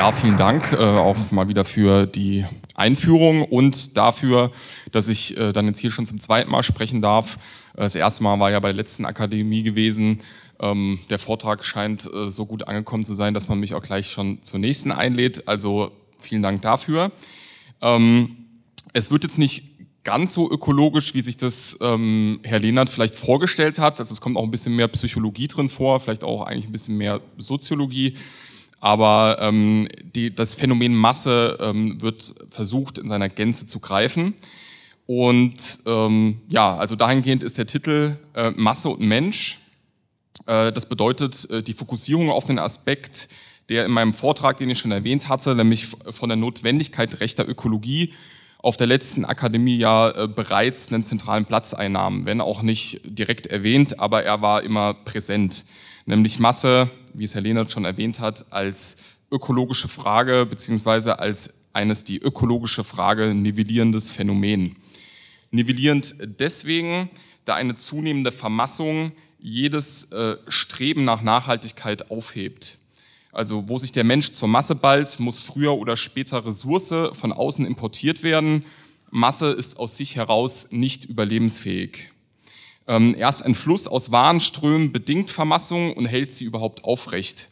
Ja, vielen Dank äh, auch mal wieder für die Einführung und dafür, dass ich äh, dann jetzt hier schon zum zweiten Mal sprechen darf. Äh, das erste Mal war ja bei der letzten Akademie gewesen. Ähm, der Vortrag scheint äh, so gut angekommen zu sein, dass man mich auch gleich schon zur nächsten einlädt. Also vielen Dank dafür. Ähm, es wird jetzt nicht ganz so ökologisch, wie sich das ähm, Herr Lehnert vielleicht vorgestellt hat. Also es kommt auch ein bisschen mehr Psychologie drin vor, vielleicht auch eigentlich ein bisschen mehr Soziologie. Aber ähm, die, das Phänomen Masse ähm, wird versucht in seiner Gänze zu greifen. Und ähm, ja, also dahingehend ist der Titel äh, Masse und Mensch. Äh, das bedeutet äh, die Fokussierung auf den Aspekt, der in meinem Vortrag, den ich schon erwähnt hatte, nämlich von der Notwendigkeit rechter Ökologie auf der letzten Akademie ja äh, bereits einen zentralen Platz einnahm, wenn auch nicht direkt erwähnt, aber er war immer präsent. Nämlich Masse, wie es Herr Lehnert schon erwähnt hat, als ökologische Frage beziehungsweise als eines die ökologische Frage nivellierendes Phänomen. Nivellierend deswegen, da eine zunehmende Vermassung jedes äh, Streben nach Nachhaltigkeit aufhebt. Also wo sich der Mensch zur Masse ballt, muss früher oder später Ressource von außen importiert werden. Masse ist aus sich heraus nicht überlebensfähig. Ähm, erst ein Fluss aus Warenströmen bedingt Vermassung und hält sie überhaupt aufrecht.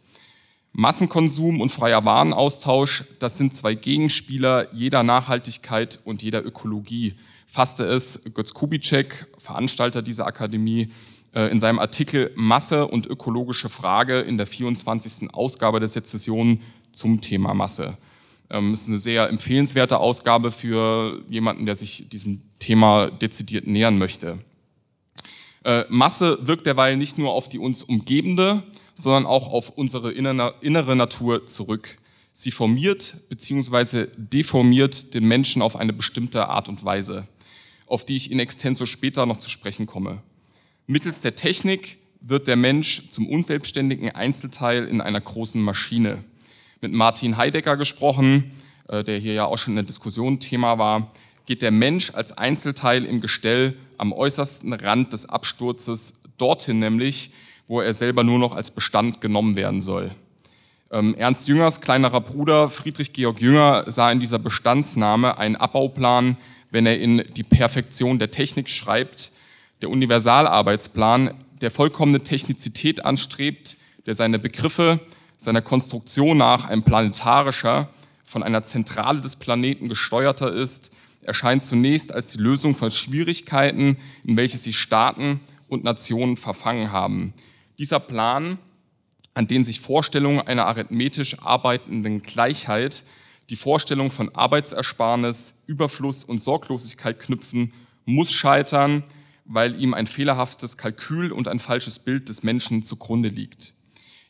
Massenkonsum und freier Warenaustausch, das sind zwei Gegenspieler jeder Nachhaltigkeit und jeder Ökologie, fasste es Götz Kubitschek, Veranstalter dieser Akademie, äh, in seinem Artikel Masse und ökologische Frage in der 24. Ausgabe der Sezession zum Thema Masse. Ähm, ist eine sehr empfehlenswerte Ausgabe für jemanden, der sich diesem Thema dezidiert nähern möchte. Äh, Masse wirkt derweil nicht nur auf die uns umgebende, sondern auch auf unsere innere Natur zurück. Sie formiert bzw. deformiert den Menschen auf eine bestimmte Art und Weise, auf die ich in extenso später noch zu sprechen komme. Mittels der Technik wird der Mensch zum unselbstständigen Einzelteil in einer großen Maschine. Mit Martin Heidegger gesprochen, äh, der hier ja auch schon in der Diskussion Thema war, geht der Mensch als Einzelteil im Gestell am äußersten Rand des Absturzes, dorthin nämlich, wo er selber nur noch als Bestand genommen werden soll. Ähm, Ernst Jüngers kleinerer Bruder Friedrich Georg Jünger sah in dieser Bestandsnahme einen Abbauplan, wenn er in die Perfektion der Technik schreibt, der Universalarbeitsplan, der vollkommene Technizität anstrebt, der seine Begriffe seiner Konstruktion nach ein planetarischer, von einer Zentrale des Planeten gesteuerter ist, erscheint zunächst als die Lösung von Schwierigkeiten, in welche sich Staaten und Nationen verfangen haben. Dieser Plan, an den sich Vorstellungen einer arithmetisch arbeitenden Gleichheit, die Vorstellung von Arbeitsersparnis, Überfluss und Sorglosigkeit knüpfen, muss scheitern, weil ihm ein fehlerhaftes Kalkül und ein falsches Bild des Menschen zugrunde liegt.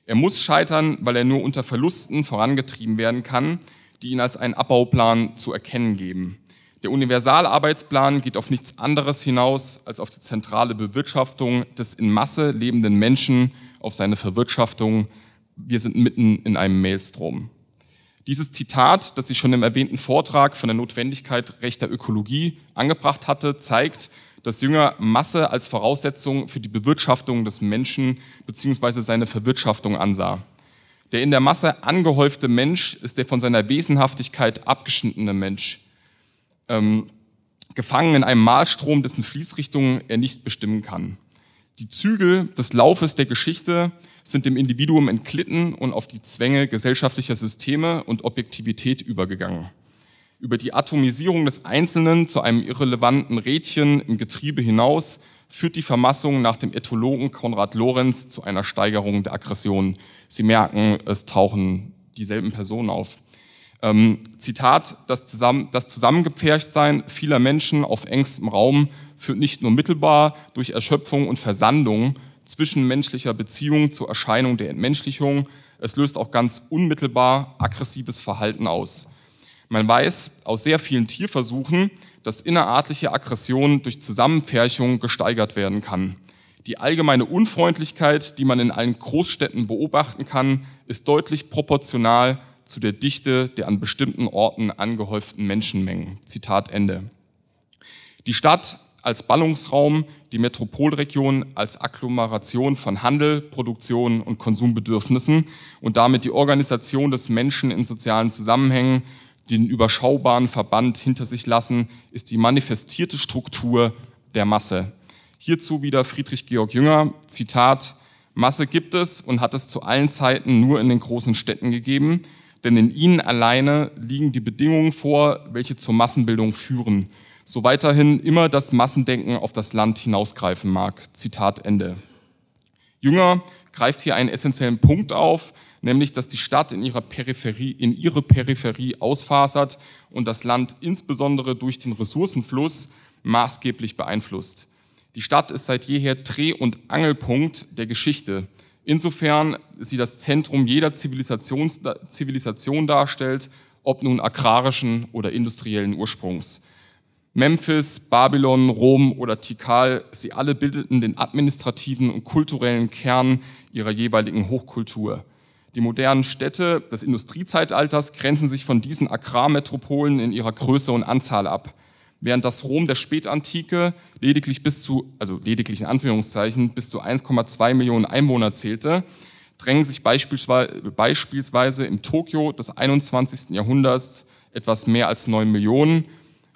Er muss scheitern, weil er nur unter Verlusten vorangetrieben werden kann, die ihn als einen Abbauplan zu erkennen geben. Der Universalarbeitsplan geht auf nichts anderes hinaus als auf die zentrale Bewirtschaftung des in Masse lebenden Menschen, auf seine Verwirtschaftung. Wir sind mitten in einem Maelstrom. Dieses Zitat, das ich schon im erwähnten Vortrag von der Notwendigkeit rechter Ökologie angebracht hatte, zeigt, dass Jünger Masse als Voraussetzung für die Bewirtschaftung des Menschen bzw. seine Verwirtschaftung ansah. Der in der Masse angehäufte Mensch ist der von seiner Wesenhaftigkeit abgeschnittene Mensch, ähm, gefangen in einem Malstrom, dessen Fließrichtung er nicht bestimmen kann. Die Zügel des Laufes der Geschichte sind dem Individuum entglitten und auf die Zwänge gesellschaftlicher Systeme und Objektivität übergegangen über die Atomisierung des Einzelnen zu einem irrelevanten Rädchen im Getriebe hinaus führt die Vermassung nach dem Ethologen Konrad Lorenz zu einer Steigerung der Aggression. Sie merken, es tauchen dieselben Personen auf. Ähm, Zitat, das, zusammen, das Zusammengepferchtsein vieler Menschen auf engstem Raum führt nicht nur mittelbar durch Erschöpfung und Versandung zwischenmenschlicher Beziehungen zur Erscheinung der Entmenschlichung, es löst auch ganz unmittelbar aggressives Verhalten aus. Man weiß aus sehr vielen Tierversuchen, dass innerartliche Aggression durch Zusammenpferchung gesteigert werden kann. Die allgemeine Unfreundlichkeit, die man in allen Großstädten beobachten kann, ist deutlich proportional zu der Dichte der an bestimmten Orten angehäuften Menschenmengen. Zitat Ende. Die Stadt als Ballungsraum, die Metropolregion als Agglomeration von Handel, Produktion und Konsumbedürfnissen und damit die Organisation des Menschen in sozialen Zusammenhängen, den überschaubaren Verband hinter sich lassen, ist die manifestierte Struktur der Masse. Hierzu wieder Friedrich Georg Jünger, Zitat, Masse gibt es und hat es zu allen Zeiten nur in den großen Städten gegeben, denn in ihnen alleine liegen die Bedingungen vor, welche zur Massenbildung führen so weiterhin immer das Massendenken auf das Land hinausgreifen mag. Zitat Ende. Jünger greift hier einen essentiellen Punkt auf, nämlich dass die Stadt in ihrer Peripherie, in ihre Peripherie ausfasert und das Land insbesondere durch den Ressourcenfluss maßgeblich beeinflusst. Die Stadt ist seit jeher Dreh- und Angelpunkt der Geschichte. Insofern sie das Zentrum jeder Zivilisation, Zivilisation darstellt, ob nun agrarischen oder industriellen Ursprungs. Memphis, Babylon, Rom oder Tikal, sie alle bildeten den administrativen und kulturellen Kern ihrer jeweiligen Hochkultur. Die modernen Städte des Industriezeitalters grenzen sich von diesen Agrarmetropolen in ihrer Größe und Anzahl ab. Während das Rom der Spätantike lediglich bis zu, also lediglich in Anführungszeichen, bis zu 1,2 Millionen Einwohner zählte, drängen sich beispielsweise im Tokio des 21. Jahrhunderts etwas mehr als 9 Millionen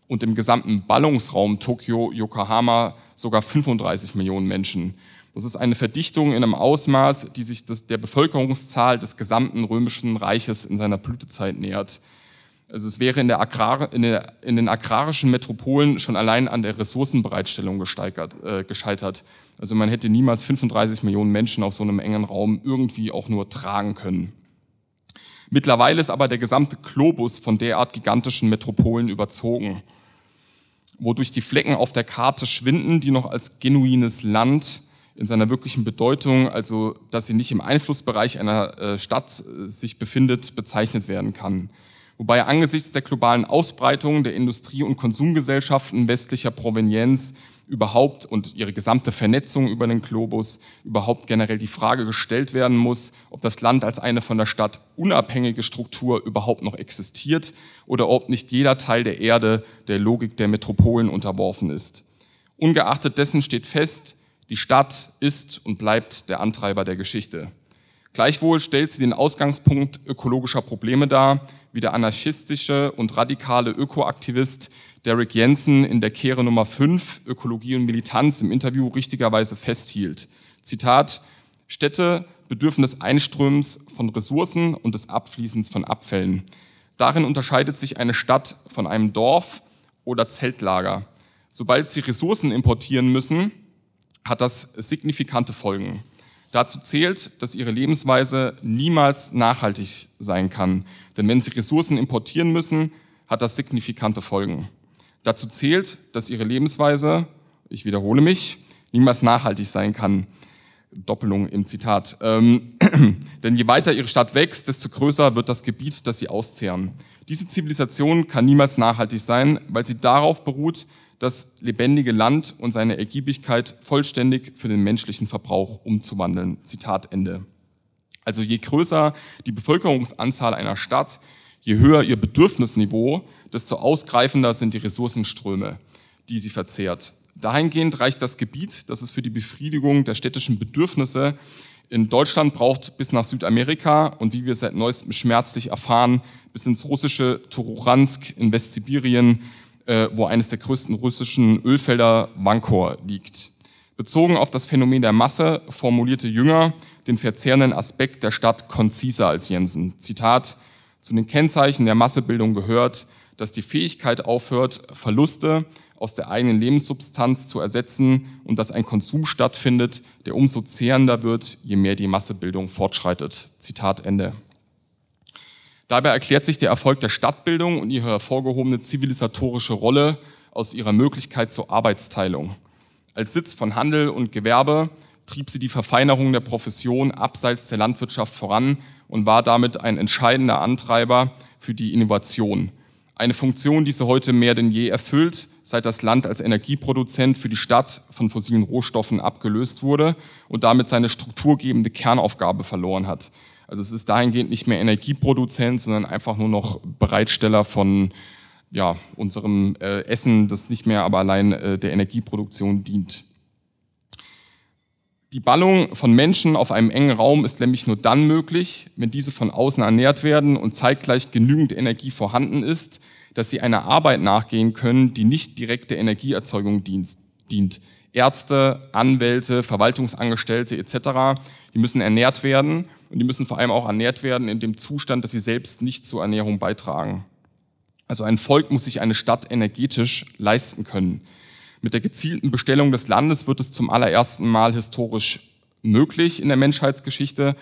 und im gesamten Ballungsraum Tokio, Yokohama sogar 35 Millionen Menschen. Das ist eine Verdichtung in einem Ausmaß, die sich das, der Bevölkerungszahl des gesamten römischen Reiches in seiner Blütezeit nähert. Also es wäre in, Agrar, in, der, in den agrarischen Metropolen schon allein an der Ressourcenbereitstellung äh, gescheitert. Also man hätte niemals 35 Millionen Menschen auf so einem engen Raum irgendwie auch nur tragen können. Mittlerweile ist aber der gesamte Globus von derart gigantischen Metropolen überzogen wodurch die Flecken auf der Karte schwinden, die noch als genuines Land in seiner wirklichen Bedeutung, also dass sie nicht im Einflussbereich einer äh, Stadt äh, sich befindet, bezeichnet werden kann. Wobei angesichts der globalen Ausbreitung der Industrie- und Konsumgesellschaften westlicher Provenienz überhaupt und ihre gesamte Vernetzung über den Globus überhaupt generell die Frage gestellt werden muss, ob das Land als eine von der Stadt unabhängige Struktur überhaupt noch existiert oder ob nicht jeder Teil der Erde der Logik der Metropolen unterworfen ist. Ungeachtet dessen steht fest, die Stadt ist und bleibt der Antreiber der Geschichte. Gleichwohl stellt sie den Ausgangspunkt ökologischer Probleme dar, wie der anarchistische und radikale Ökoaktivist Derek Jensen in der Kehre Nummer 5 Ökologie und Militanz im Interview richtigerweise festhielt. Zitat, Städte bedürfen des Einströmens von Ressourcen und des Abfließens von Abfällen. Darin unterscheidet sich eine Stadt von einem Dorf oder Zeltlager. Sobald sie Ressourcen importieren müssen, hat das signifikante Folgen. Dazu zählt, dass ihre Lebensweise niemals nachhaltig sein kann. Denn wenn sie Ressourcen importieren müssen, hat das signifikante Folgen. Dazu zählt, dass ihre Lebensweise, ich wiederhole mich, niemals nachhaltig sein kann. Doppelung im Zitat. Ähm, denn je weiter ihre Stadt wächst, desto größer wird das Gebiet, das sie auszehren. Diese Zivilisation kann niemals nachhaltig sein, weil sie darauf beruht, das lebendige Land und seine Ergiebigkeit vollständig für den menschlichen Verbrauch umzuwandeln. Zitat Ende. Also je größer die Bevölkerungsanzahl einer Stadt, je höher ihr Bedürfnisniveau, desto ausgreifender sind die Ressourcenströme, die sie verzehrt. Dahingehend reicht das Gebiet, das es für die Befriedigung der städtischen Bedürfnisse in Deutschland braucht, bis nach Südamerika und wie wir seit neuestem schmerzlich erfahren, bis ins russische Tururansk in Westsibirien äh, wo eines der größten russischen Ölfelder Vankor liegt. Bezogen auf das Phänomen der Masse formulierte Jünger den verzehrenden Aspekt der Stadt konziser als Jensen. Zitat, zu den Kennzeichen der Massebildung gehört, dass die Fähigkeit aufhört, Verluste aus der eigenen Lebenssubstanz zu ersetzen und dass ein Konsum stattfindet, der umso zehrender wird, je mehr die Massebildung fortschreitet. Zitat Ende. Dabei erklärt sich der Erfolg der Stadtbildung und ihre hervorgehobene zivilisatorische Rolle aus ihrer Möglichkeit zur Arbeitsteilung. Als Sitz von Handel und Gewerbe trieb sie die Verfeinerung der Profession abseits der Landwirtschaft voran und war damit ein entscheidender Antreiber für die Innovation. Eine Funktion, die sie heute mehr denn je erfüllt, seit das Land als Energieproduzent für die Stadt von fossilen Rohstoffen abgelöst wurde und damit seine strukturgebende Kernaufgabe verloren hat. Also es ist dahingehend nicht mehr Energieproduzent, sondern einfach nur noch Bereitsteller von ja, unserem äh, Essen, das nicht mehr aber allein äh, der Energieproduktion dient. Die Ballung von Menschen auf einem engen Raum ist nämlich nur dann möglich, wenn diese von außen ernährt werden und zeitgleich genügend Energie vorhanden ist, dass sie einer Arbeit nachgehen können, die nicht direkte Energieerzeugung dient. Ärzte, Anwälte, Verwaltungsangestellte etc., die müssen ernährt werden und die müssen vor allem auch ernährt werden in dem Zustand, dass sie selbst nicht zur Ernährung beitragen. Also ein Volk muss sich eine Stadt energetisch leisten können. Mit der gezielten Bestellung des Landes wird es zum allerersten Mal historisch möglich in der Menschheitsgeschichte.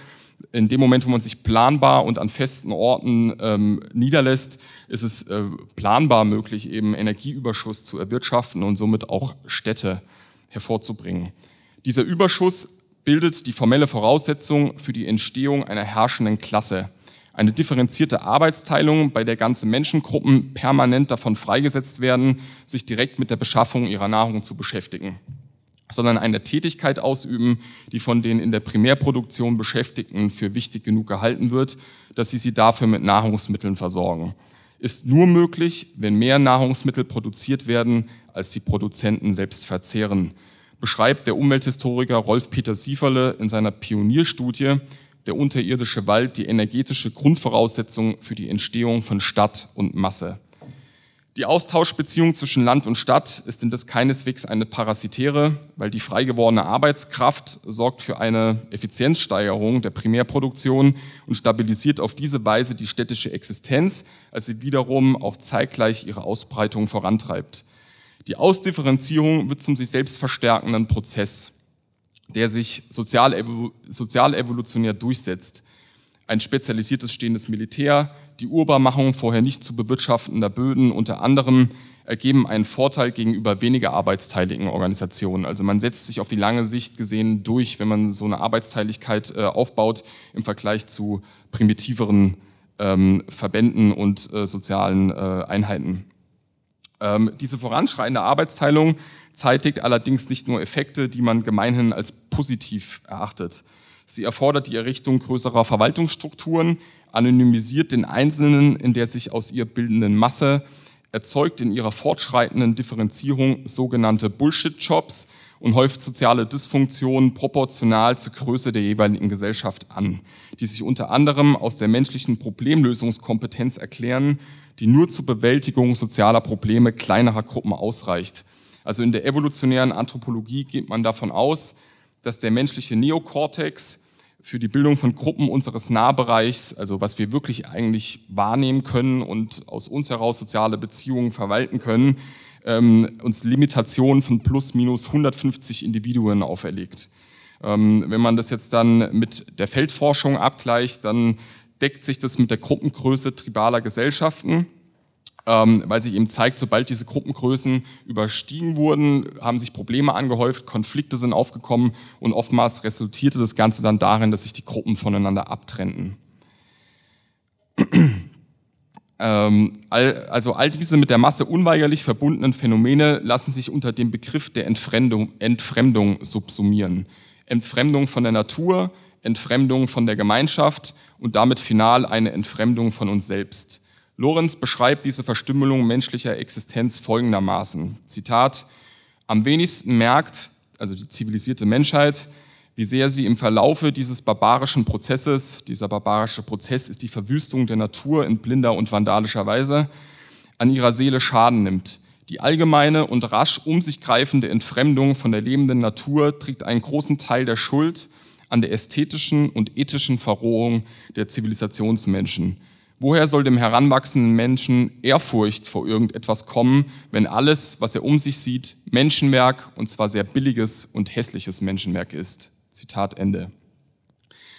In dem Moment, wo man sich planbar und an festen Orten ähm, niederlässt, ist es äh, planbar möglich, eben Energieüberschuss zu erwirtschaften und somit auch Städte hervorzubringen. Dieser Überschuss bildet die formelle Voraussetzung für die Entstehung einer herrschenden Klasse eine differenzierte Arbeitsteilung, bei der ganze Menschengruppen permanent davon freigesetzt werden, sich direkt mit der Beschaffung ihrer Nahrung zu beschäftigen, sondern eine Tätigkeit ausüben, die von den in der Primärproduktion Beschäftigten für wichtig genug gehalten wird, dass sie sie dafür mit Nahrungsmitteln versorgen. Ist nur möglich, wenn mehr Nahrungsmittel produziert werden, als die Produzenten selbst verzehren, beschreibt der Umwelthistoriker Rolf-Peter Sieferle in seiner Pionierstudie der unterirdische Wald die energetische Grundvoraussetzung für die Entstehung von Stadt und Masse. Die Austauschbeziehung zwischen Land und Stadt ist indes keineswegs eine parasitäre, weil die frei gewordene Arbeitskraft sorgt für eine Effizienzsteigerung der Primärproduktion und stabilisiert auf diese Weise die städtische Existenz, als sie wiederum auch zeitgleich ihre Ausbreitung vorantreibt. Die Ausdifferenzierung wird zum sich selbst verstärkenden Prozess der sich sozial, sozial evolutionär durchsetzt. Ein spezialisiertes stehendes Militär, die Urbarmachung vorher nicht zu bewirtschaftender Böden unter anderem ergeben einen Vorteil gegenüber weniger arbeitsteiligen Organisationen. Also man setzt sich auf die lange Sicht gesehen durch, wenn man so eine Arbeitsteiligkeit äh, aufbaut im Vergleich zu primitiveren ähm, Verbänden und äh, sozialen äh, Einheiten. Ähm, diese voranschreitende Arbeitsteilung zeitigt allerdings nicht nur Effekte, die man gemeinhin als positiv erachtet. Sie erfordert die Errichtung größerer Verwaltungsstrukturen, anonymisiert den Einzelnen in der sich aus ihr bildenden Masse, erzeugt in ihrer fortschreitenden Differenzierung sogenannte Bullshit-Jobs und häuft soziale Dysfunktionen proportional zur Größe der jeweiligen Gesellschaft an, die sich unter anderem aus der menschlichen Problemlösungskompetenz erklären, die nur zur Bewältigung sozialer Probleme kleinerer Gruppen ausreicht. Also in der evolutionären Anthropologie geht man davon aus, dass der menschliche Neokortex für die Bildung von Gruppen unseres Nahbereichs, also was wir wirklich eigentlich wahrnehmen können und aus uns heraus soziale Beziehungen verwalten können, ähm, uns Limitationen von plus minus 150 Individuen auferlegt. Ähm, wenn man das jetzt dann mit der Feldforschung abgleicht, dann deckt sich das mit der Gruppengröße tribaler Gesellschaften ähm, weil sich eben zeigt, sobald diese Gruppengrößen überstiegen wurden, haben sich Probleme angehäuft, Konflikte sind aufgekommen und oftmals resultierte das Ganze dann darin, dass sich die Gruppen voneinander abtrennten. ähm, also all diese mit der Masse unweigerlich verbundenen Phänomene lassen sich unter dem Begriff der Entfremdung, Entfremdung subsumieren. Entfremdung von der Natur, Entfremdung von der Gemeinschaft und damit final eine Entfremdung von uns selbst. Lorenz beschreibt diese Verstümmelung menschlicher Existenz folgendermaßen. Zitat, am wenigsten merkt, also die zivilisierte Menschheit, wie sehr sie im Verlaufe dieses barbarischen Prozesses, dieser barbarische Prozess ist die Verwüstung der Natur in blinder und vandalischer Weise, an ihrer Seele Schaden nimmt. Die allgemeine und rasch um sich greifende Entfremdung von der lebenden Natur trägt einen großen Teil der Schuld an der ästhetischen und ethischen Verrohung der Zivilisationsmenschen. Woher soll dem heranwachsenden Menschen Ehrfurcht vor irgendetwas kommen, wenn alles, was er um sich sieht, Menschenwerk und zwar sehr billiges und hässliches Menschenwerk ist? Zitat Ende.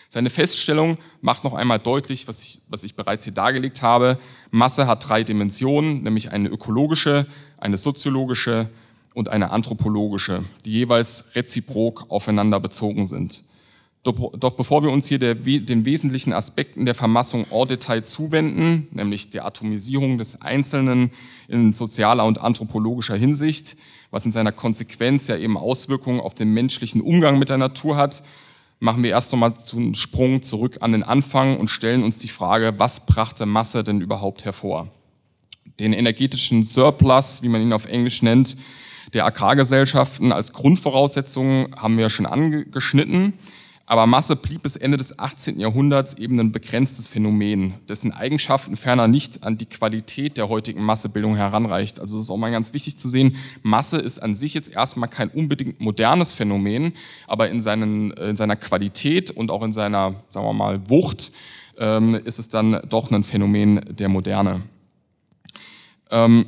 Seine Feststellung macht noch einmal deutlich, was ich, was ich bereits hier dargelegt habe. Masse hat drei Dimensionen, nämlich eine ökologische, eine soziologische und eine anthropologische, die jeweils reziprok aufeinander bezogen sind. Doch, bevor wir uns hier der, den wesentlichen Aspekten der Vermassung en Detail zuwenden, nämlich der Atomisierung des Einzelnen in sozialer und anthropologischer Hinsicht, was in seiner Konsequenz ja eben Auswirkungen auf den menschlichen Umgang mit der Natur hat, machen wir erst einmal einen Sprung zurück an den Anfang und stellen uns die Frage, was brachte Masse denn überhaupt hervor? den energetischen Surplus, wie man ihn auf Englisch nennt, der Agrargesellschaften als Grundvoraussetzung haben wir schon angeschnitten. Aber Masse blieb bis Ende des 18. Jahrhunderts eben ein begrenztes Phänomen, dessen Eigenschaften ferner nicht an die Qualität der heutigen Massebildung heranreicht. Also es ist auch mal ganz wichtig zu sehen, Masse ist an sich jetzt erstmal kein unbedingt modernes Phänomen, aber in, seinen, in seiner Qualität und auch in seiner, sagen wir mal, Wucht ähm, ist es dann doch ein Phänomen der Moderne. Ähm,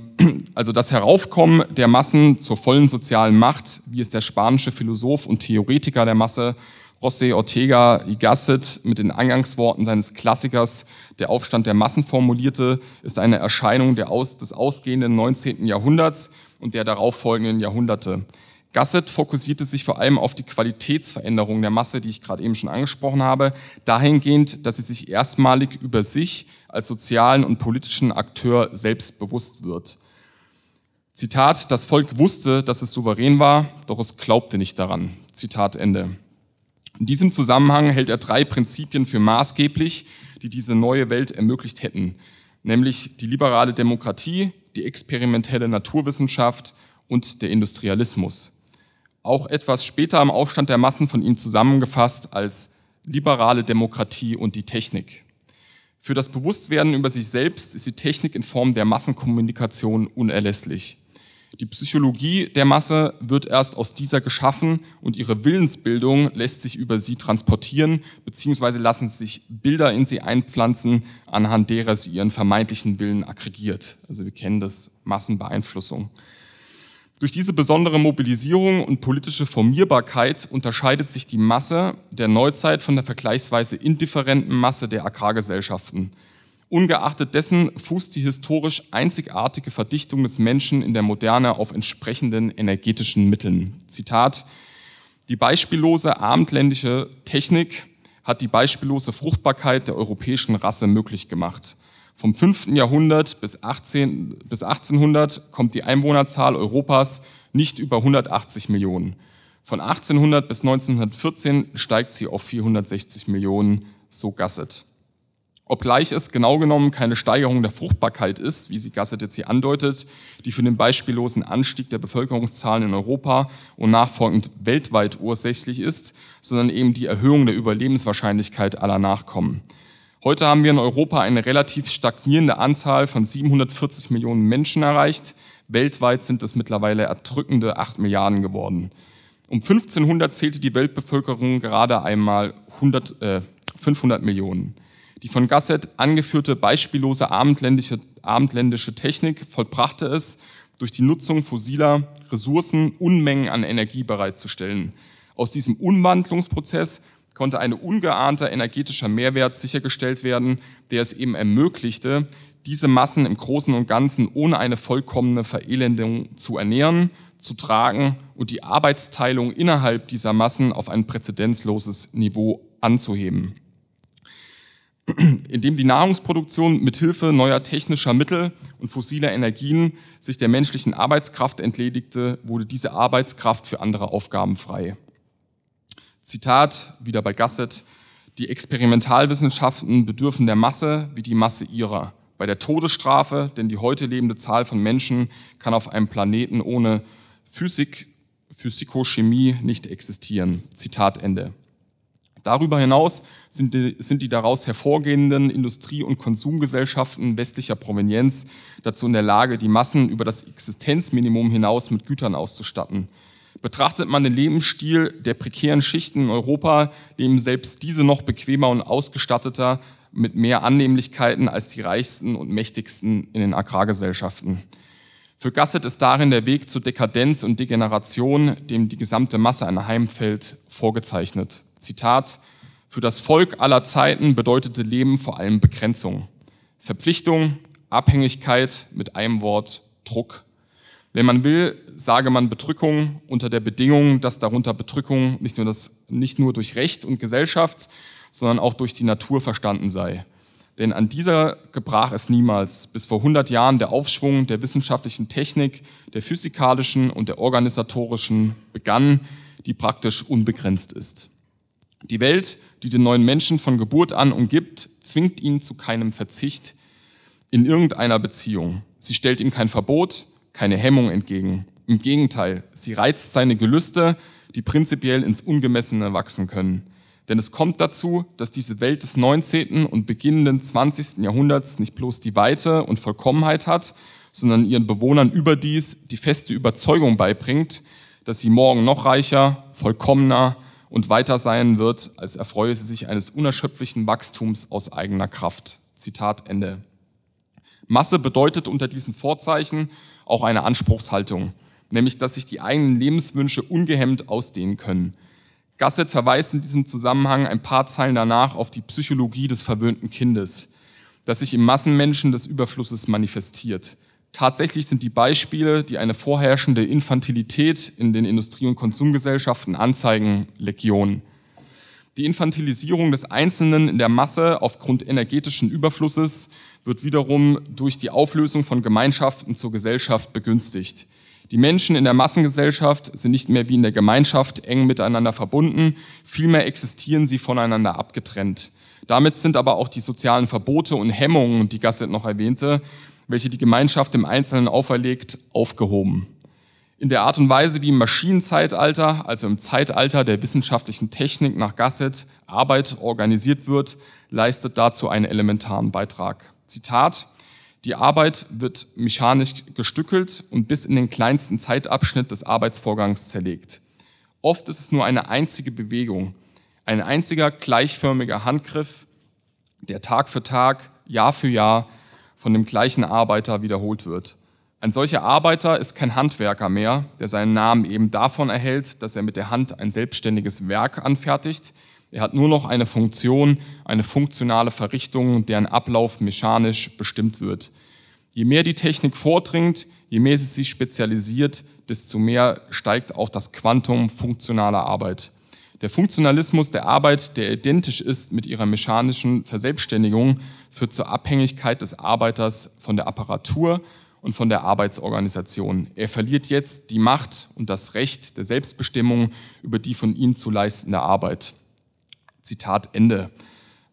also das Heraufkommen der Massen zur vollen sozialen Macht, wie es der spanische Philosoph und Theoretiker der Masse José Ortega y Gasset mit den Eingangsworten seines Klassikers Der Aufstand der Massen formulierte, ist eine Erscheinung Aus, des ausgehenden 19. Jahrhunderts und der darauffolgenden Jahrhunderte. Gasset fokussierte sich vor allem auf die Qualitätsveränderung der Masse, die ich gerade eben schon angesprochen habe, dahingehend, dass sie sich erstmalig über sich als sozialen und politischen Akteur selbst bewusst wird. Zitat, das Volk wusste, dass es souverän war, doch es glaubte nicht daran. Zitat Ende. In diesem Zusammenhang hält er drei Prinzipien für maßgeblich, die diese neue Welt ermöglicht hätten, nämlich die liberale Demokratie, die experimentelle Naturwissenschaft und der Industrialismus. Auch etwas später im Aufstand der Massen von ihm zusammengefasst als liberale Demokratie und die Technik. Für das Bewusstwerden über sich selbst ist die Technik in Form der Massenkommunikation unerlässlich. Die Psychologie der Masse wird erst aus dieser geschaffen und ihre Willensbildung lässt sich über sie transportieren, beziehungsweise lassen sich Bilder in sie einpflanzen, anhand derer sie ihren vermeintlichen Willen aggregiert. Also wir kennen das Massenbeeinflussung. Durch diese besondere Mobilisierung und politische Formierbarkeit unterscheidet sich die Masse der Neuzeit von der vergleichsweise indifferenten Masse der Agrargesellschaften. Ungeachtet dessen fußt die historisch einzigartige Verdichtung des Menschen in der Moderne auf entsprechenden energetischen Mitteln. Zitat, die beispiellose abendländische Technik hat die beispiellose Fruchtbarkeit der europäischen Rasse möglich gemacht. Vom 5. Jahrhundert bis, 18, bis 1800 kommt die Einwohnerzahl Europas nicht über 180 Millionen. Von 1800 bis 1914 steigt sie auf 460 Millionen, so Gasset. Obgleich es genau genommen keine Steigerung der Fruchtbarkeit ist, wie sie Gasset jetzt hier andeutet, die für den beispiellosen Anstieg der Bevölkerungszahlen in Europa und nachfolgend weltweit ursächlich ist, sondern eben die Erhöhung der Überlebenswahrscheinlichkeit aller Nachkommen. Heute haben wir in Europa eine relativ stagnierende Anzahl von 740 Millionen Menschen erreicht. Weltweit sind es mittlerweile erdrückende 8 Milliarden geworden. Um 1500 zählte die Weltbevölkerung gerade einmal 100, äh, 500 Millionen. Die von Gasset angeführte beispiellose abendländische, abendländische Technik vollbrachte es, durch die Nutzung fossiler Ressourcen Unmengen an Energie bereitzustellen. Aus diesem Umwandlungsprozess konnte ein ungeahnter energetischer Mehrwert sichergestellt werden, der es eben ermöglichte, diese Massen im Großen und Ganzen ohne eine vollkommene Verelendung zu ernähren, zu tragen und die Arbeitsteilung innerhalb dieser Massen auf ein präzedenzloses Niveau anzuheben indem die Nahrungsproduktion mithilfe neuer technischer Mittel und fossiler Energien sich der menschlichen Arbeitskraft entledigte, wurde diese Arbeitskraft für andere Aufgaben frei. Zitat, wieder bei Gasset, die Experimentalwissenschaften bedürfen der Masse wie die Masse ihrer. Bei der Todesstrafe, denn die heute lebende Zahl von Menschen kann auf einem Planeten ohne Physik, Physikochemie nicht existieren. Zitat Ende. Darüber hinaus sind die, sind die daraus hervorgehenden Industrie- und Konsumgesellschaften westlicher Provenienz dazu in der Lage, die Massen über das Existenzminimum hinaus mit Gütern auszustatten. Betrachtet man den Lebensstil der prekären Schichten in Europa, leben selbst diese noch bequemer und ausgestatteter mit mehr Annehmlichkeiten als die reichsten und mächtigsten in den Agrargesellschaften. Für Gasset ist darin der Weg zur Dekadenz und Degeneration, dem die gesamte Masse anheimfällt, vorgezeichnet. Zitat, für das Volk aller Zeiten bedeutete Leben vor allem Begrenzung, Verpflichtung, Abhängigkeit, mit einem Wort Druck. Wenn man will, sage man Bedrückung unter der Bedingung, dass darunter Bedrückung nicht nur, das, nicht nur durch Recht und Gesellschaft, sondern auch durch die Natur verstanden sei. Denn an dieser gebrach es niemals, bis vor 100 Jahren der Aufschwung der wissenschaftlichen Technik, der physikalischen und der organisatorischen begann, die praktisch unbegrenzt ist. Die Welt, die den neuen Menschen von Geburt an umgibt, zwingt ihn zu keinem Verzicht in irgendeiner Beziehung. Sie stellt ihm kein Verbot, keine Hemmung entgegen. Im Gegenteil, sie reizt seine Gelüste, die prinzipiell ins Ungemessene wachsen können. Denn es kommt dazu, dass diese Welt des 19. und beginnenden 20. Jahrhunderts nicht bloß die Weite und Vollkommenheit hat, sondern ihren Bewohnern überdies die feste Überzeugung beibringt, dass sie morgen noch reicher, vollkommener und weiter sein wird, als erfreue sie sich eines unerschöpflichen Wachstums aus eigener Kraft. Zitat Ende. Masse bedeutet unter diesen Vorzeichen auch eine Anspruchshaltung, nämlich dass sich die eigenen Lebenswünsche ungehemmt ausdehnen können. Gasset verweist in diesem Zusammenhang ein paar Zeilen danach auf die Psychologie des verwöhnten Kindes, das sich im Massenmenschen des Überflusses manifestiert. Tatsächlich sind die Beispiele, die eine vorherrschende Infantilität in den Industrie- und Konsumgesellschaften anzeigen, Legion. Die Infantilisierung des Einzelnen in der Masse aufgrund energetischen Überflusses wird wiederum durch die Auflösung von Gemeinschaften zur Gesellschaft begünstigt. Die Menschen in der Massengesellschaft sind nicht mehr wie in der Gemeinschaft eng miteinander verbunden, vielmehr existieren sie voneinander abgetrennt. Damit sind aber auch die sozialen Verbote und Hemmungen, die Gasset noch erwähnte, welche die Gemeinschaft im Einzelnen auferlegt, aufgehoben. In der Art und Weise, wie im Maschinenzeitalter, also im Zeitalter der wissenschaftlichen Technik nach Gasset, Arbeit organisiert wird, leistet dazu einen elementaren Beitrag. Zitat, die Arbeit wird mechanisch gestückelt und bis in den kleinsten Zeitabschnitt des Arbeitsvorgangs zerlegt. Oft ist es nur eine einzige Bewegung, ein einziger gleichförmiger Handgriff, der Tag für Tag, Jahr für Jahr von dem gleichen Arbeiter wiederholt wird. Ein solcher Arbeiter ist kein Handwerker mehr, der seinen Namen eben davon erhält, dass er mit der Hand ein selbstständiges Werk anfertigt. Er hat nur noch eine Funktion, eine funktionale Verrichtung, deren Ablauf mechanisch bestimmt wird. Je mehr die Technik vordringt, je mehr sie sich spezialisiert, desto mehr steigt auch das Quantum funktionaler Arbeit. Der Funktionalismus der Arbeit, der identisch ist mit ihrer mechanischen Verselbstständigung, führt zur Abhängigkeit des Arbeiters von der Apparatur und von der Arbeitsorganisation. Er verliert jetzt die Macht und das Recht der Selbstbestimmung über die von ihm zu leistende Arbeit. Zitat Ende.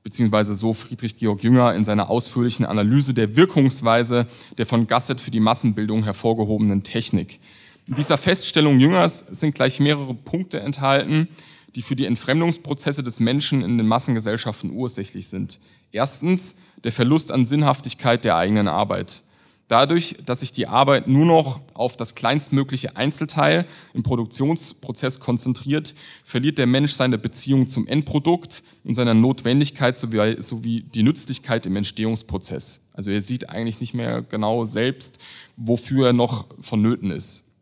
Beziehungsweise so Friedrich Georg Jünger in seiner ausführlichen Analyse der Wirkungsweise der von Gasset für die Massenbildung hervorgehobenen Technik. In dieser Feststellung Jüngers sind gleich mehrere Punkte enthalten, die für die Entfremdungsprozesse des Menschen in den Massengesellschaften ursächlich sind. Erstens der Verlust an Sinnhaftigkeit der eigenen Arbeit. Dadurch, dass sich die Arbeit nur noch auf das kleinstmögliche Einzelteil im Produktionsprozess konzentriert, verliert der Mensch seine Beziehung zum Endprodukt und seine Notwendigkeit sowie, sowie die Nützlichkeit im Entstehungsprozess. Also er sieht eigentlich nicht mehr genau selbst, wofür er noch vonnöten ist.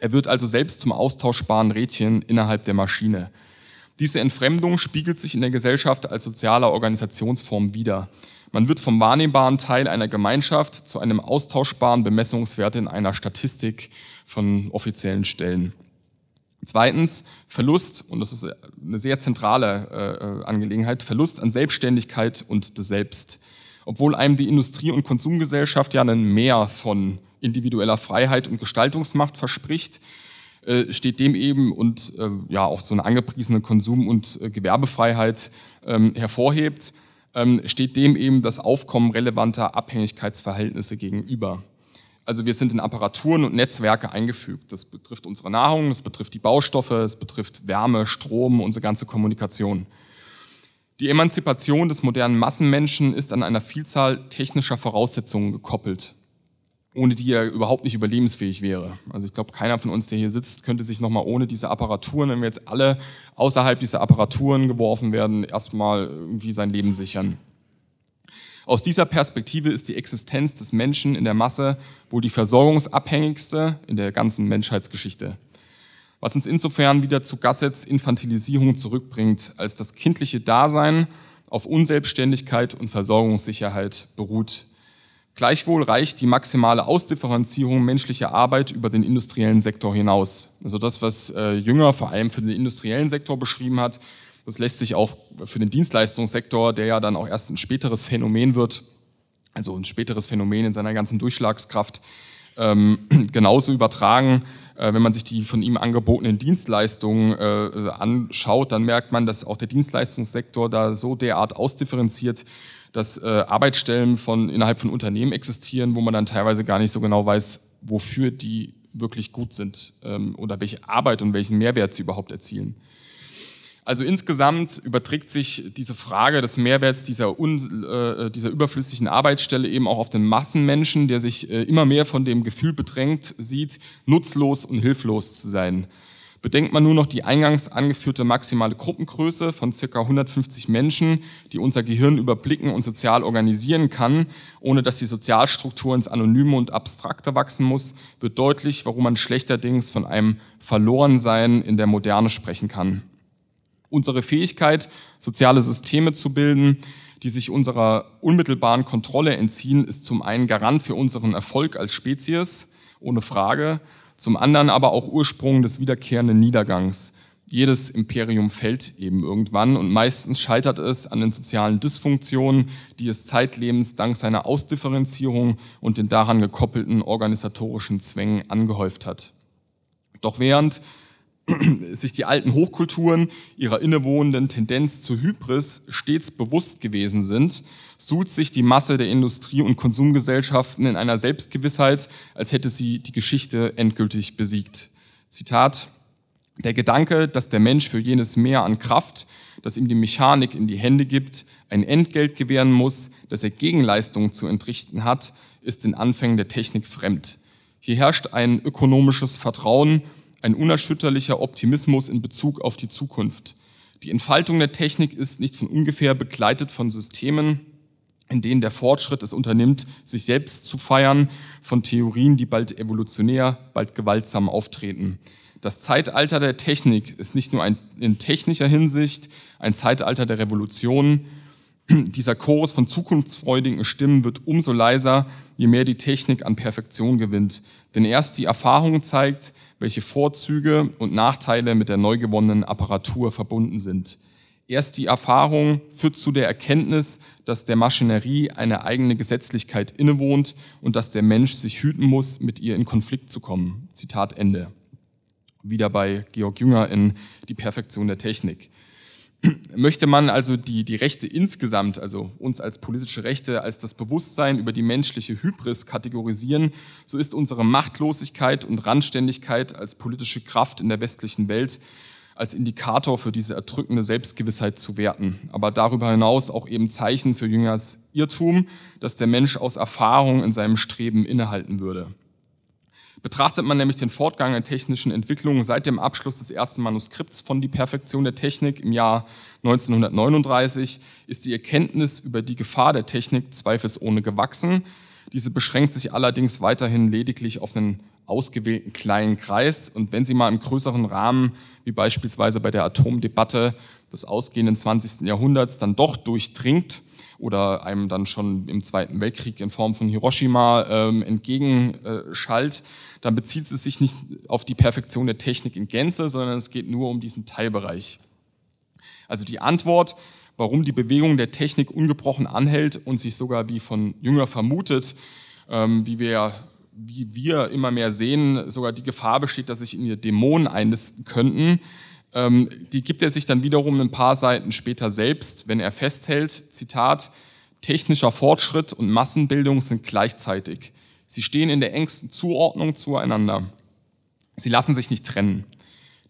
Er wird also selbst zum austauschbaren Rädchen innerhalb der Maschine. Diese Entfremdung spiegelt sich in der Gesellschaft als soziale Organisationsform wider. Man wird vom wahrnehmbaren Teil einer Gemeinschaft zu einem austauschbaren Bemessungswert in einer Statistik von offiziellen Stellen. Zweitens, Verlust, und das ist eine sehr zentrale äh, Angelegenheit, Verlust an Selbstständigkeit und des Selbst. Obwohl einem die Industrie- und Konsumgesellschaft ja einen Mehr von individueller Freiheit und Gestaltungsmacht verspricht, äh, steht dem eben und äh, ja auch so eine angepriesene Konsum- und äh, Gewerbefreiheit ähm, hervorhebt, steht dem eben das Aufkommen relevanter Abhängigkeitsverhältnisse gegenüber. Also wir sind in Apparaturen und Netzwerke eingefügt. Das betrifft unsere Nahrung, das betrifft die Baustoffe, es betrifft Wärme, Strom, unsere ganze Kommunikation. Die Emanzipation des modernen Massenmenschen ist an einer Vielzahl technischer Voraussetzungen gekoppelt ohne die er überhaupt nicht überlebensfähig wäre. Also ich glaube, keiner von uns, der hier sitzt, könnte sich nochmal ohne diese Apparaturen, wenn wir jetzt alle außerhalb dieser Apparaturen geworfen werden, erstmal irgendwie sein Leben sichern. Aus dieser Perspektive ist die Existenz des Menschen in der Masse wohl die versorgungsabhängigste in der ganzen Menschheitsgeschichte. Was uns insofern wieder zu Gassets Infantilisierung zurückbringt, als das kindliche Dasein auf Unselbstständigkeit und Versorgungssicherheit beruht. Gleichwohl reicht die maximale Ausdifferenzierung menschlicher Arbeit über den industriellen Sektor hinaus. Also das, was äh, Jünger vor allem für den industriellen Sektor beschrieben hat, das lässt sich auch für den Dienstleistungssektor, der ja dann auch erst ein späteres Phänomen wird, also ein späteres Phänomen in seiner ganzen Durchschlagskraft, ähm, genauso übertragen. Äh, wenn man sich die von ihm angebotenen Dienstleistungen äh, anschaut, dann merkt man, dass auch der Dienstleistungssektor da so derart ausdifferenziert, dass äh, Arbeitsstellen von, innerhalb von Unternehmen existieren, wo man dann teilweise gar nicht so genau weiß, wofür die wirklich gut sind ähm, oder welche Arbeit und welchen Mehrwert sie überhaupt erzielen. Also insgesamt überträgt sich diese Frage des Mehrwerts dieser, un, äh, dieser überflüssigen Arbeitsstelle eben auch auf den Massenmenschen, der sich äh, immer mehr von dem Gefühl bedrängt sieht, nutzlos und hilflos zu sein. Bedenkt man nur noch die eingangs angeführte maximale Gruppengröße von circa 150 Menschen, die unser Gehirn überblicken und sozial organisieren kann, ohne dass die Sozialstruktur ins Anonyme und Abstrakte wachsen muss, wird deutlich, warum man schlechterdings von einem Verlorensein in der Moderne sprechen kann. Unsere Fähigkeit, soziale Systeme zu bilden, die sich unserer unmittelbaren Kontrolle entziehen, ist zum einen Garant für unseren Erfolg als Spezies, ohne Frage, zum anderen aber auch Ursprung des wiederkehrenden Niedergangs. Jedes Imperium fällt eben irgendwann und meistens scheitert es an den sozialen Dysfunktionen, die es zeitlebens dank seiner Ausdifferenzierung und den daran gekoppelten organisatorischen Zwängen angehäuft hat. Doch während sich die alten Hochkulturen ihrer innewohnenden Tendenz zur Hybris stets bewusst gewesen sind, sucht sich die Masse der Industrie- und Konsumgesellschaften in einer Selbstgewissheit, als hätte sie die Geschichte endgültig besiegt. Zitat, der Gedanke, dass der Mensch für jenes Mehr an Kraft, das ihm die Mechanik in die Hände gibt, ein Entgelt gewähren muss, das er Gegenleistungen zu entrichten hat, ist den Anfängen der Technik fremd. Hier herrscht ein ökonomisches Vertrauen, ein unerschütterlicher Optimismus in Bezug auf die Zukunft. Die Entfaltung der Technik ist nicht von ungefähr begleitet von Systemen, in denen der Fortschritt es unternimmt, sich selbst zu feiern, von Theorien, die bald evolutionär, bald gewaltsam auftreten. Das Zeitalter der Technik ist nicht nur ein, in technischer Hinsicht ein Zeitalter der Revolution. Dieser Chorus von zukunftsfreudigen Stimmen wird umso leiser, je mehr die Technik an Perfektion gewinnt. Denn erst die Erfahrung zeigt, welche Vorzüge und Nachteile mit der neu gewonnenen Apparatur verbunden sind. Erst die Erfahrung führt zu der Erkenntnis, dass der Maschinerie eine eigene Gesetzlichkeit innewohnt und dass der Mensch sich hüten muss, mit ihr in Konflikt zu kommen. Zitat Ende. Wieder bei Georg Jünger in Die Perfektion der Technik. Möchte man also die, die Rechte insgesamt, also uns als politische Rechte, als das Bewusstsein über die menschliche Hybris kategorisieren, so ist unsere Machtlosigkeit und Randständigkeit als politische Kraft in der westlichen Welt als Indikator für diese erdrückende Selbstgewissheit zu werten, aber darüber hinaus auch eben Zeichen für Jüngers Irrtum, dass der Mensch aus Erfahrung in seinem Streben innehalten würde. Betrachtet man nämlich den Fortgang der technischen Entwicklung seit dem Abschluss des ersten Manuskripts von Die Perfektion der Technik im Jahr 1939, ist die Erkenntnis über die Gefahr der Technik zweifelsohne gewachsen. Diese beschränkt sich allerdings weiterhin lediglich auf einen ausgewählten kleinen Kreis. Und wenn sie mal im größeren Rahmen, wie beispielsweise bei der Atomdebatte des ausgehenden 20. Jahrhunderts, dann doch durchdringt oder einem dann schon im Zweiten Weltkrieg in Form von Hiroshima ähm, entgegenschallt, dann bezieht es sich nicht auf die Perfektion der Technik in Gänze, sondern es geht nur um diesen Teilbereich. Also die Antwort, warum die Bewegung der Technik ungebrochen anhält und sich sogar wie von Jünger vermutet, ähm, wie wir wie wir immer mehr sehen, sogar die Gefahr besteht, dass sich in ihr Dämonen einnisten könnten. Ähm, die gibt er sich dann wiederum ein paar Seiten später selbst, wenn er festhält, Zitat, technischer Fortschritt und Massenbildung sind gleichzeitig. Sie stehen in der engsten Zuordnung zueinander. Sie lassen sich nicht trennen.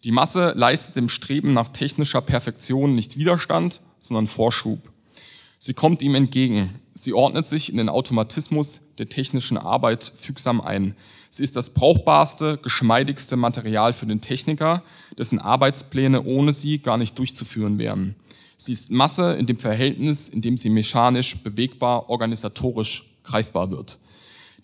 Die Masse leistet dem Streben nach technischer Perfektion nicht Widerstand, sondern Vorschub. Sie kommt ihm entgegen. Sie ordnet sich in den Automatismus der technischen Arbeit fügsam ein. Sie ist das brauchbarste, geschmeidigste Material für den Techniker, dessen Arbeitspläne ohne sie gar nicht durchzuführen wären. Sie ist Masse in dem Verhältnis, in dem sie mechanisch, bewegbar, organisatorisch greifbar wird.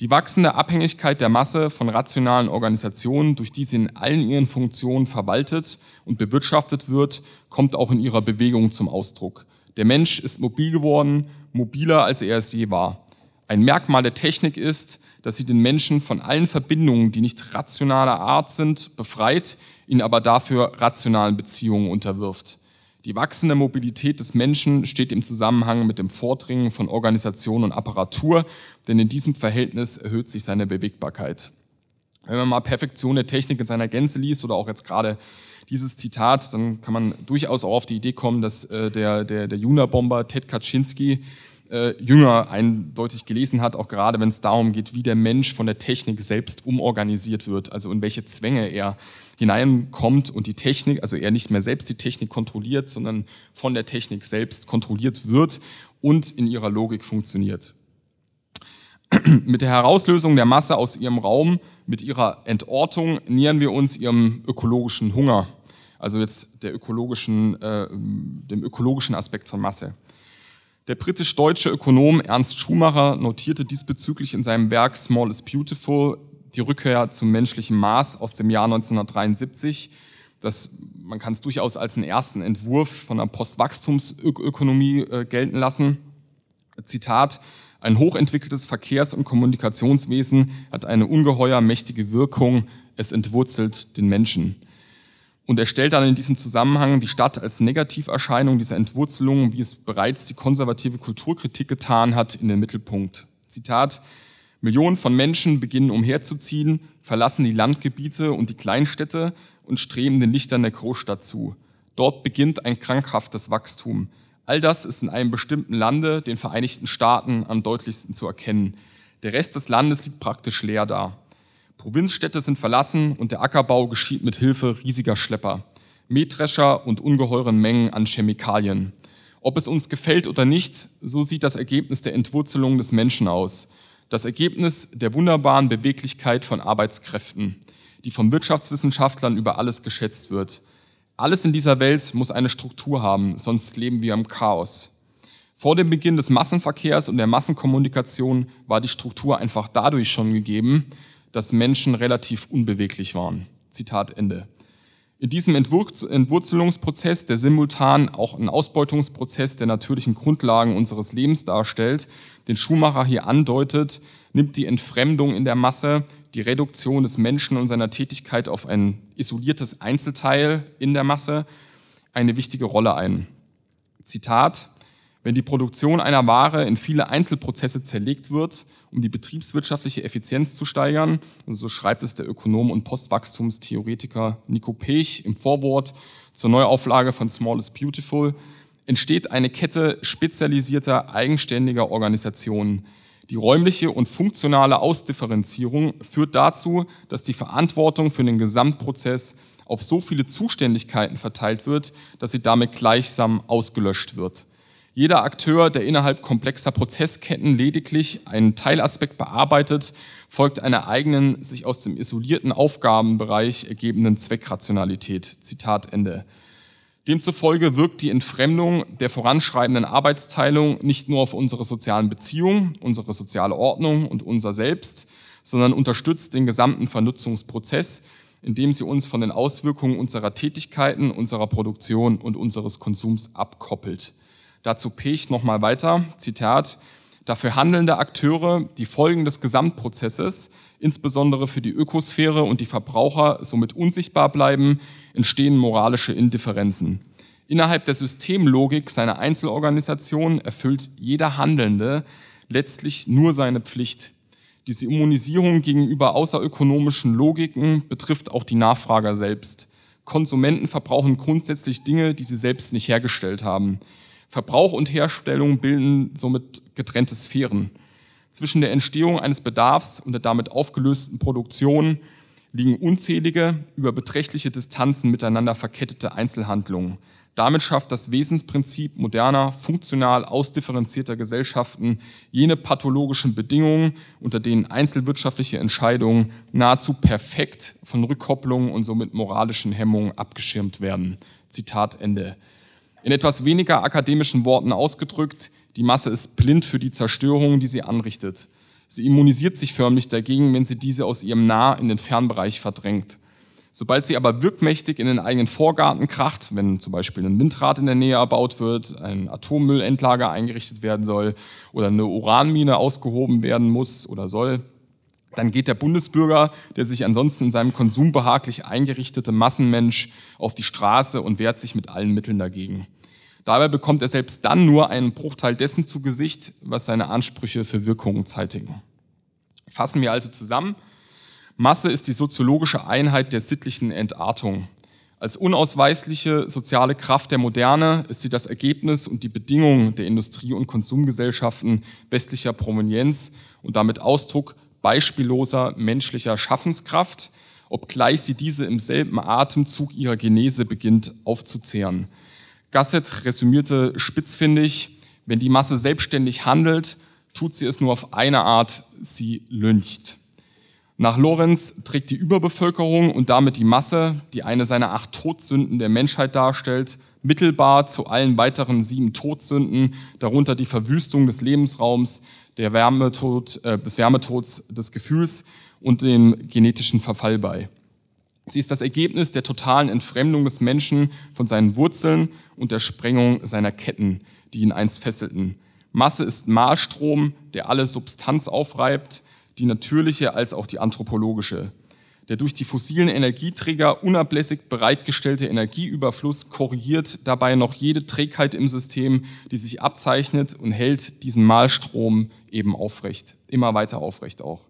Die wachsende Abhängigkeit der Masse von rationalen Organisationen, durch die sie in allen ihren Funktionen verwaltet und bewirtschaftet wird, kommt auch in ihrer Bewegung zum Ausdruck. Der Mensch ist mobil geworden, mobiler als er es je war. Ein Merkmal der Technik ist, dass sie den Menschen von allen Verbindungen, die nicht rationaler Art sind, befreit, ihn aber dafür rationalen Beziehungen unterwirft. Die wachsende Mobilität des Menschen steht im Zusammenhang mit dem Vordringen von Organisation und Apparatur, denn in diesem Verhältnis erhöht sich seine Bewegbarkeit. Wenn man mal Perfektion der Technik in seiner Gänze liest oder auch jetzt gerade dieses Zitat, dann kann man durchaus auch auf die Idee kommen, dass äh, der, der, der Juna-Bomber Ted Kaczynski äh, jünger eindeutig gelesen hat, auch gerade wenn es darum geht, wie der Mensch von der Technik selbst umorganisiert wird, also in welche Zwänge er hineinkommt und die Technik, also er nicht mehr selbst die Technik kontrolliert, sondern von der Technik selbst kontrolliert wird und in ihrer Logik funktioniert. Mit der Herauslösung der Masse aus ihrem Raum, mit ihrer Entortung nähern wir uns ihrem ökologischen Hunger, also jetzt der ökologischen, äh, dem ökologischen Aspekt von Masse. Der britisch-deutsche Ökonom Ernst Schumacher notierte diesbezüglich in seinem Werk Small is Beautiful die Rückkehr zum menschlichen Maß aus dem Jahr 1973. Das, man kann es durchaus als einen ersten Entwurf von einer Postwachstumsökonomie äh, gelten lassen. Zitat, ein hochentwickeltes Verkehrs- und Kommunikationswesen hat eine ungeheuer mächtige Wirkung, es entwurzelt den Menschen. Und er stellt dann in diesem Zusammenhang die Stadt als Negativerscheinung dieser Entwurzelung, wie es bereits die konservative Kulturkritik getan hat, in den Mittelpunkt. Zitat, Millionen von Menschen beginnen umherzuziehen, verlassen die Landgebiete und die Kleinstädte und streben den Lichtern der Großstadt zu. Dort beginnt ein krankhaftes Wachstum. All das ist in einem bestimmten Lande, den Vereinigten Staaten, am deutlichsten zu erkennen. Der Rest des Landes liegt praktisch leer da. Provinzstädte sind verlassen und der Ackerbau geschieht mit Hilfe riesiger Schlepper, Mähdrescher und ungeheuren Mengen an Chemikalien. Ob es uns gefällt oder nicht, so sieht das Ergebnis der Entwurzelung des Menschen aus. Das Ergebnis der wunderbaren Beweglichkeit von Arbeitskräften, die von Wirtschaftswissenschaftlern über alles geschätzt wird. Alles in dieser Welt muss eine Struktur haben, sonst leben wir im Chaos. Vor dem Beginn des Massenverkehrs und der Massenkommunikation war die Struktur einfach dadurch schon gegeben, dass Menschen relativ unbeweglich waren. Zitat Ende. In diesem Entwurzelungsprozess, der simultan auch einen Ausbeutungsprozess der natürlichen Grundlagen unseres Lebens darstellt, den Schumacher hier andeutet, nimmt die Entfremdung in der Masse die Reduktion des Menschen und seiner Tätigkeit auf ein isoliertes Einzelteil in der Masse eine wichtige Rolle ein. Zitat, wenn die Produktion einer Ware in viele Einzelprozesse zerlegt wird, um die betriebswirtschaftliche Effizienz zu steigern, so schreibt es der Ökonom und Postwachstumstheoretiker Nico Pech im Vorwort zur Neuauflage von Small is Beautiful, entsteht eine Kette spezialisierter, eigenständiger Organisationen, die räumliche und funktionale Ausdifferenzierung führt dazu, dass die Verantwortung für den Gesamtprozess auf so viele Zuständigkeiten verteilt wird, dass sie damit gleichsam ausgelöscht wird. Jeder Akteur, der innerhalb komplexer Prozessketten lediglich einen Teilaspekt bearbeitet, folgt einer eigenen, sich aus dem isolierten Aufgabenbereich ergebenden Zweckrationalität. Zitat Ende. Demzufolge wirkt die Entfremdung der voranschreibenden Arbeitsteilung nicht nur auf unsere sozialen Beziehungen, unsere soziale Ordnung und unser Selbst, sondern unterstützt den gesamten Vernutzungsprozess, indem sie uns von den Auswirkungen unserer Tätigkeiten, unserer Produktion und unseres Konsums abkoppelt. Dazu Pech nochmal weiter, Zitat, dafür handelnde Akteure die Folgen des Gesamtprozesses, insbesondere für die Ökosphäre und die Verbraucher, somit unsichtbar bleiben, entstehen moralische Indifferenzen. Innerhalb der Systemlogik seiner Einzelorganisation erfüllt jeder Handelnde letztlich nur seine Pflicht. Diese Immunisierung gegenüber außerökonomischen Logiken betrifft auch die Nachfrager selbst. Konsumenten verbrauchen grundsätzlich Dinge, die sie selbst nicht hergestellt haben. Verbrauch und Herstellung bilden somit getrennte Sphären. Zwischen der Entstehung eines Bedarfs und der damit aufgelösten Produktion liegen unzählige, über beträchtliche Distanzen miteinander verkettete Einzelhandlungen. Damit schafft das Wesensprinzip moderner, funktional ausdifferenzierter Gesellschaften jene pathologischen Bedingungen, unter denen einzelwirtschaftliche Entscheidungen nahezu perfekt von Rückkopplungen und somit moralischen Hemmungen abgeschirmt werden. Zitat Ende. In etwas weniger akademischen Worten ausgedrückt, die Masse ist blind für die Zerstörung, die sie anrichtet. Sie immunisiert sich förmlich dagegen, wenn sie diese aus ihrem Nah- in den Fernbereich verdrängt. Sobald sie aber wirkmächtig in den eigenen Vorgarten kracht, wenn zum Beispiel ein Windrad in der Nähe erbaut wird, ein Atommüllendlager eingerichtet werden soll oder eine Uranmine ausgehoben werden muss oder soll, dann geht der Bundesbürger, der sich ansonsten in seinem Konsum behaglich eingerichtete Massenmensch, auf die Straße und wehrt sich mit allen Mitteln dagegen. Dabei bekommt er selbst dann nur einen Bruchteil dessen zu Gesicht, was seine Ansprüche für Wirkungen zeitigen. Fassen wir also zusammen. Masse ist die soziologische Einheit der sittlichen Entartung. Als unausweisliche soziale Kraft der Moderne ist sie das Ergebnis und die Bedingung der Industrie- und Konsumgesellschaften westlicher Provenienz und damit Ausdruck beispielloser menschlicher Schaffenskraft, obgleich sie diese im selben Atemzug ihrer Genese beginnt aufzuzehren. Gasset resümierte spitzfindig, wenn die Masse selbstständig handelt, tut sie es nur auf eine Art, sie lyncht. Nach Lorenz trägt die Überbevölkerung und damit die Masse, die eine seiner acht Todsünden der Menschheit darstellt, mittelbar zu allen weiteren sieben Todsünden, darunter die Verwüstung des Lebensraums, der Wärmetod, äh, des Wärmetods des Gefühls und dem genetischen Verfall bei. Sie ist das Ergebnis der totalen Entfremdung des Menschen von seinen Wurzeln und der Sprengung seiner Ketten, die ihn einst fesselten. Masse ist Mahlstrom, der alle Substanz aufreibt, die natürliche als auch die anthropologische. Der durch die fossilen Energieträger unablässig bereitgestellte Energieüberfluss korrigiert dabei noch jede Trägheit im System, die sich abzeichnet und hält diesen Mahlstrom eben aufrecht, immer weiter aufrecht auch.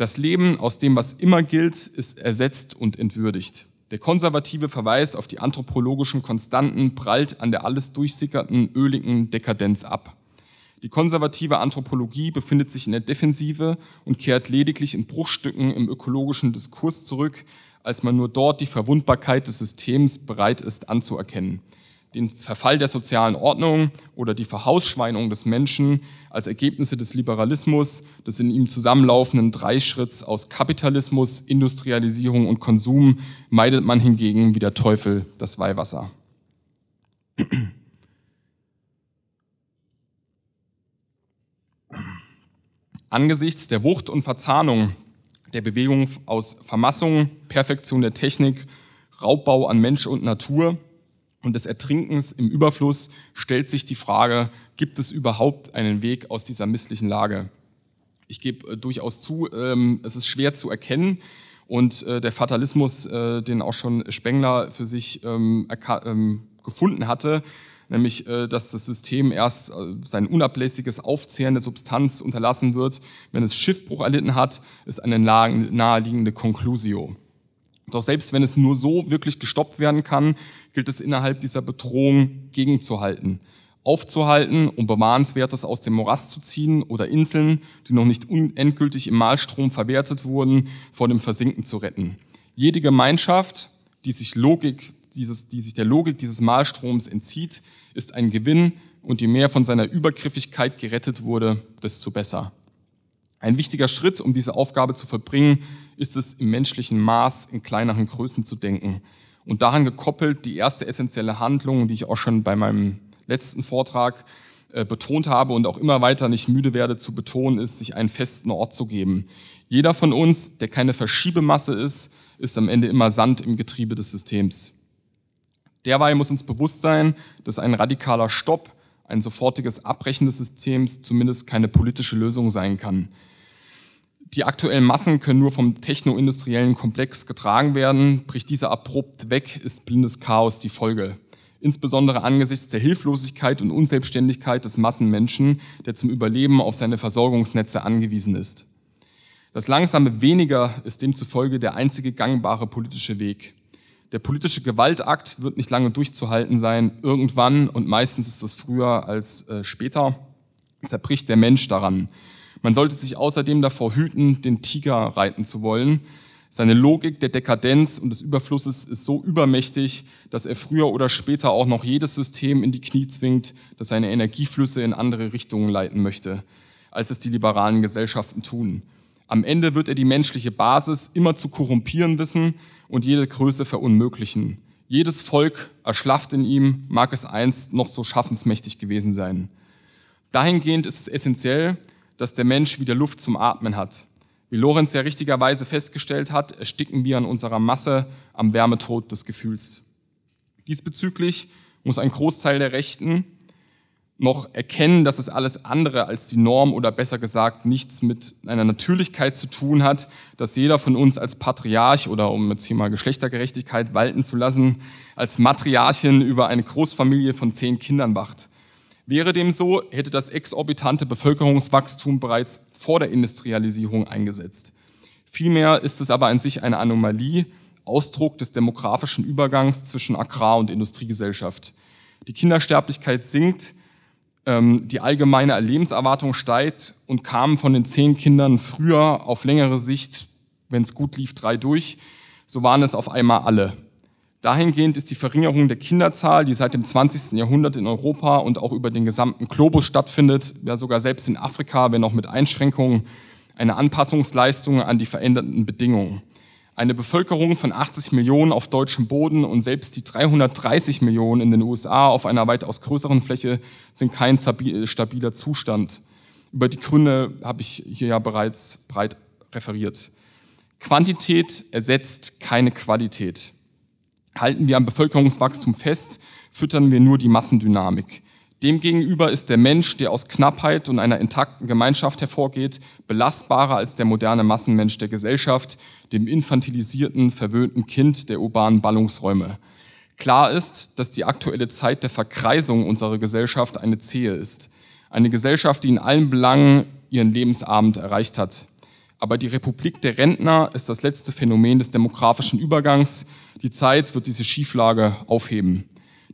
Das Leben aus dem, was immer gilt, ist ersetzt und entwürdigt. Der konservative Verweis auf die anthropologischen Konstanten prallt an der alles durchsickerten, öligen Dekadenz ab. Die konservative Anthropologie befindet sich in der Defensive und kehrt lediglich in Bruchstücken im ökologischen Diskurs zurück, als man nur dort die Verwundbarkeit des Systems bereit ist anzuerkennen. Den Verfall der sozialen Ordnung oder die Verhausschweinung des Menschen als Ergebnisse des Liberalismus, des in ihm zusammenlaufenden Dreischritts aus Kapitalismus, Industrialisierung und Konsum, meidet man hingegen wie der Teufel das Weihwasser. Angesichts der Wucht und Verzahnung der Bewegung aus Vermassung, Perfektion der Technik, Raubbau an Mensch und Natur und des Ertrinkens im Überfluss stellt sich die Frage, gibt es überhaupt einen Weg aus dieser misslichen Lage? Ich gebe äh, durchaus zu, ähm, es ist schwer zu erkennen und äh, der Fatalismus, äh, den auch schon Spengler für sich ähm, gefunden hatte, nämlich dass das System erst sein unablässiges Aufzehren der Substanz unterlassen wird, wenn es Schiffbruch erlitten hat, ist eine naheliegende Conclusio. Doch selbst wenn es nur so wirklich gestoppt werden kann, gilt es innerhalb dieser Bedrohung gegenzuhalten, aufzuhalten, um Bewahrenswertes aus dem Morast zu ziehen oder Inseln, die noch nicht endgültig im Malstrom verwertet wurden, vor dem Versinken zu retten. Jede Gemeinschaft, die sich Logik dieses, die sich der Logik dieses Malstroms entzieht, ist ein Gewinn und je mehr von seiner Übergriffigkeit gerettet wurde, desto besser. Ein wichtiger Schritt, um diese Aufgabe zu verbringen, ist es, im menschlichen Maß in kleineren Größen zu denken. Und daran gekoppelt die erste essentielle Handlung, die ich auch schon bei meinem letzten Vortrag äh, betont habe und auch immer weiter nicht müde werde zu betonen, ist, sich einen festen Ort zu geben. Jeder von uns, der keine Verschiebemasse ist, ist am Ende immer Sand im Getriebe des Systems. Derweil muss uns bewusst sein, dass ein radikaler Stopp, ein sofortiges Abbrechen des Systems zumindest keine politische Lösung sein kann. Die aktuellen Massen können nur vom technoindustriellen Komplex getragen werden. Bricht dieser abrupt weg, ist blindes Chaos die Folge. Insbesondere angesichts der Hilflosigkeit und Unselbstständigkeit des Massenmenschen, der zum Überleben auf seine Versorgungsnetze angewiesen ist. Das langsame Weniger ist demzufolge der einzige gangbare politische Weg. Der politische Gewaltakt wird nicht lange durchzuhalten sein. Irgendwann, und meistens ist das früher als äh, später, zerbricht der Mensch daran. Man sollte sich außerdem davor hüten, den Tiger reiten zu wollen. Seine Logik der Dekadenz und des Überflusses ist so übermächtig, dass er früher oder später auch noch jedes System in die Knie zwingt, das seine Energieflüsse in andere Richtungen leiten möchte, als es die liberalen Gesellschaften tun. Am Ende wird er die menschliche Basis immer zu korrumpieren wissen und jede Größe verunmöglichen. Jedes Volk erschlafft in ihm, mag es einst noch so schaffensmächtig gewesen sein. Dahingehend ist es essentiell, dass der Mensch wieder Luft zum Atmen hat. Wie Lorenz ja richtigerweise festgestellt hat, ersticken wir an unserer Masse am Wärmetod des Gefühls. Diesbezüglich muss ein Großteil der Rechten noch erkennen, dass es alles andere als die Norm oder besser gesagt nichts mit einer Natürlichkeit zu tun hat, dass jeder von uns als Patriarch oder um jetzt hier mal Geschlechtergerechtigkeit walten zu lassen, als Matriarchin über eine Großfamilie von zehn Kindern wacht. Wäre dem so, hätte das exorbitante Bevölkerungswachstum bereits vor der Industrialisierung eingesetzt. Vielmehr ist es aber an sich eine Anomalie, Ausdruck des demografischen Übergangs zwischen Agrar- und Industriegesellschaft. Die Kindersterblichkeit sinkt, ähm, die allgemeine Lebenserwartung steigt und kamen von den zehn Kindern früher auf längere Sicht, wenn es gut lief, drei durch, so waren es auf einmal alle. Dahingehend ist die Verringerung der Kinderzahl, die seit dem 20. Jahrhundert in Europa und auch über den gesamten Globus stattfindet, ja sogar selbst in Afrika, wenn auch mit Einschränkungen, eine Anpassungsleistung an die veränderten Bedingungen. Eine Bevölkerung von 80 Millionen auf deutschem Boden und selbst die 330 Millionen in den USA auf einer weitaus größeren Fläche sind kein stabiler Zustand. Über die Gründe habe ich hier ja bereits breit referiert. Quantität ersetzt keine Qualität. Halten wir am Bevölkerungswachstum fest, füttern wir nur die Massendynamik. Demgegenüber ist der Mensch, der aus Knappheit und einer intakten Gemeinschaft hervorgeht, belastbarer als der moderne Massenmensch der Gesellschaft, dem infantilisierten, verwöhnten Kind der urbanen Ballungsräume. Klar ist, dass die aktuelle Zeit der Verkreisung unserer Gesellschaft eine zähe ist. Eine Gesellschaft, die in allen Belangen ihren Lebensabend erreicht hat. Aber die Republik der Rentner ist das letzte Phänomen des demografischen Übergangs. Die Zeit wird diese Schieflage aufheben.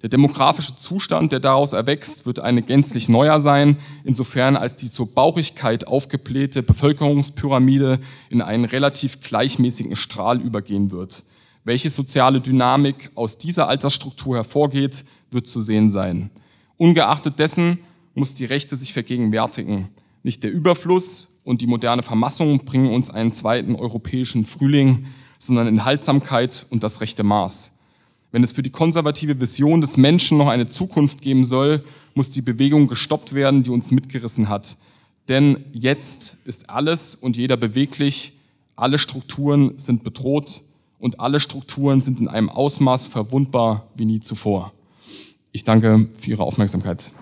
Der demografische Zustand, der daraus erwächst, wird eine gänzlich neuer sein, insofern als die zur Bauchigkeit aufgeblähte Bevölkerungspyramide in einen relativ gleichmäßigen Strahl übergehen wird. Welche soziale Dynamik aus dieser Altersstruktur hervorgeht, wird zu sehen sein. Ungeachtet dessen muss die Rechte sich vergegenwärtigen. Nicht der Überfluss und die moderne Vermassung bringen uns einen zweiten europäischen Frühling, sondern Enthaltsamkeit und das rechte Maß. Wenn es für die konservative Vision des Menschen noch eine Zukunft geben soll, muss die Bewegung gestoppt werden, die uns mitgerissen hat. Denn jetzt ist alles und jeder beweglich, alle Strukturen sind bedroht und alle Strukturen sind in einem Ausmaß verwundbar wie nie zuvor. Ich danke für Ihre Aufmerksamkeit.